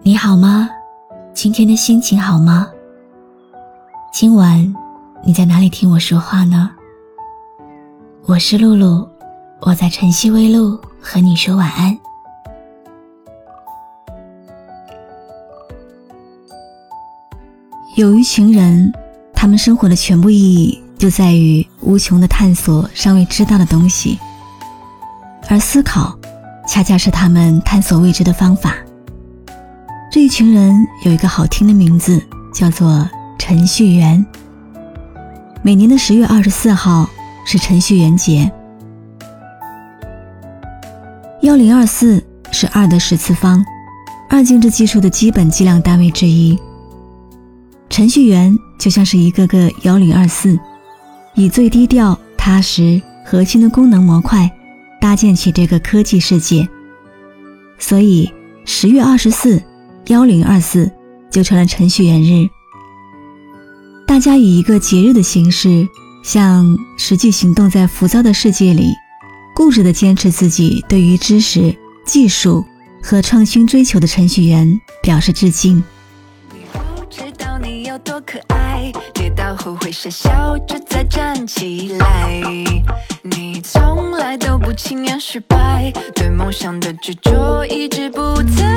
你好吗？今天的心情好吗？今晚你在哪里听我说话呢？我是露露，我在晨曦微露和你说晚安。有一群人，他们生活的全部意义就在于无穷的探索尚未知道的东西，而思考，恰恰是他们探索未知的方法。这一群人有一个好听的名字，叫做程序员。每年的十月二十四号是程序员节。幺零二四是二的十次方，二进制技术的基本计量单位之一。程序员就像是一个个幺零二四，以最低调、踏实、核心的功能模块搭建起这个科技世界。所以十月二十四。幺零二四就成了程序员日，大家以一个节日的形式，向实际行动在浮躁的世界里，固执的坚持自己对于知识、技术和创新追求的程序员表示致敬。多可爱，跌倒后会傻笑着再站起来。你从来都不轻言失败，对梦想的执着一直不曾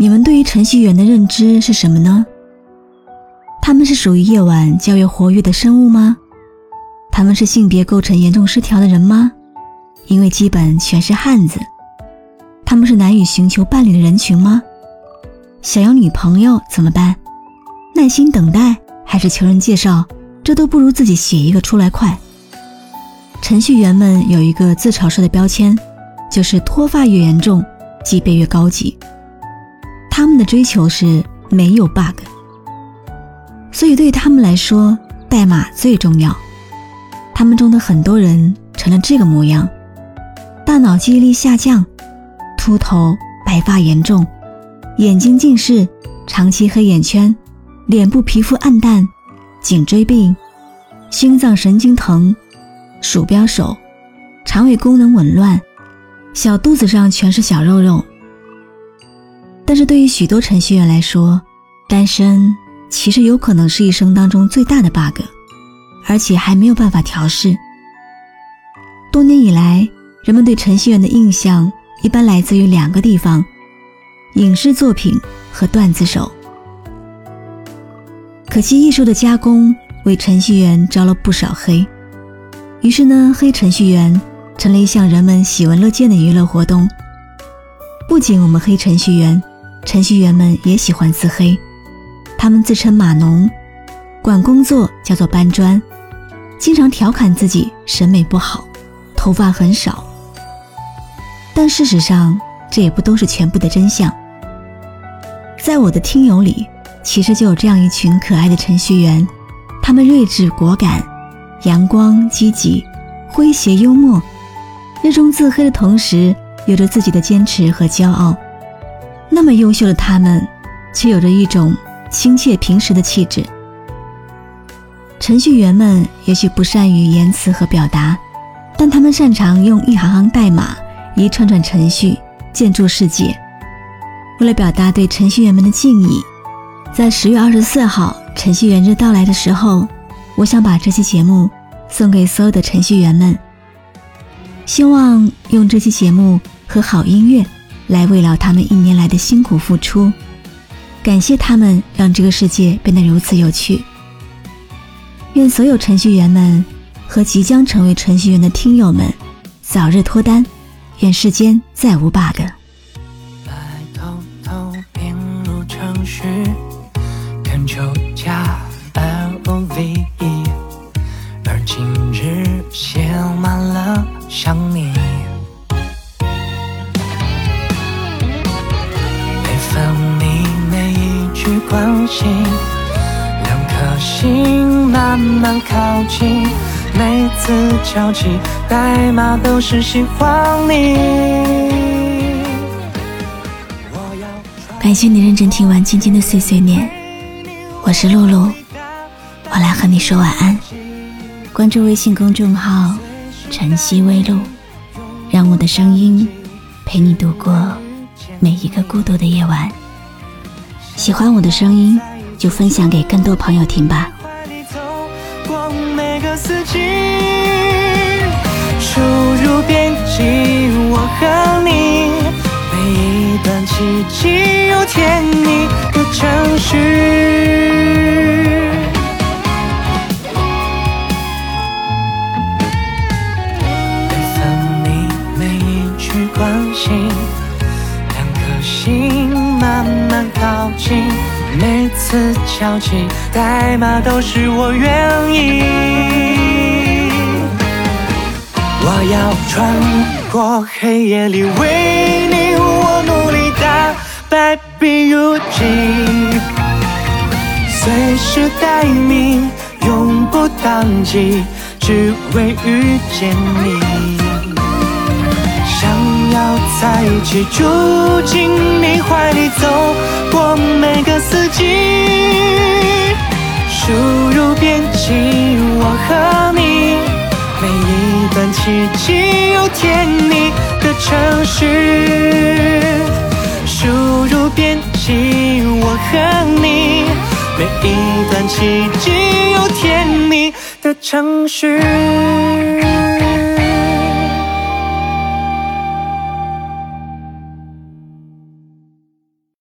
你们对于程序员的认知是什么呢？他们是属于夜晚较为活跃的生物吗？他们是性别构成严重失调的人吗？因为基本全是汉子。他们是难以寻求伴侣的人群吗？想要女朋友怎么办？耐心等待还是求人介绍？这都不如自己写一个出来快。程序员们有一个自嘲式的标签，就是脱发越严重，级别越高级。的追求是没有 bug，所以对他们来说，代码最重要。他们中的很多人成了这个模样：大脑记忆力下降，秃头、白发严重，眼睛近视，长期黑眼圈，脸部皮肤暗淡，颈椎病，心脏神经疼，鼠标手，肠胃功能紊乱，小肚子上全是小肉肉。但是对于许多程序员来说，单身其实有可能是一生当中最大的 bug，而且还没有办法调试。多年以来，人们对程序员的印象一般来自于两个地方：影视作品和段子手。可惜艺术的加工为程序员招了不少黑，于是呢，黑程序员成了一项人们喜闻乐见的娱乐活动。不仅我们黑程序员。程序员们也喜欢自黑，他们自称码农，管工作叫做搬砖，经常调侃自己审美不好，头发很少。但事实上，这也不都是全部的真相。在我的听友里，其实就有这样一群可爱的程序员，他们睿智果敢，阳光积极，诙谐幽默，热衷自黑的同时，有着自己的坚持和骄傲。那么优秀的他们，却有着一种亲切平实的气质。程序员们也许不善于言辞和表达，但他们擅长用一行行代码、一串串程序建筑世界。为了表达对程序员们的敬意，在十月二十四号程序员日到来的时候，我想把这期节目送给所有的程序员们。希望用这期节目和好音乐。来慰劳他们一年来的辛苦付出，感谢他们让这个世界变得如此有趣。愿所有程序员们和即将成为程序员的听友们早日脱单，愿世间再无 bug。关心，两颗心慢慢靠近，每次交集代码都是喜欢你。感谢你认真听完今天的碎碎念，我是露露，我来和你说晚安。关注微信公众号“晨曦微露”，让我的声音陪你度过每一个孤独的夜晚。喜欢我的声音，就分享给更多朋友听吧。靠近，每次敲击代码都是我愿意。我要穿过黑夜里为你，我努力打败 B U G，随时待命，永不宕机，只为遇见你。要在一起，住进你怀里，走过每个四季，输入编辑，我和你。每一段奇迹，有甜蜜的城市，输入编辑，我和你。每一段奇迹，有甜蜜的城市。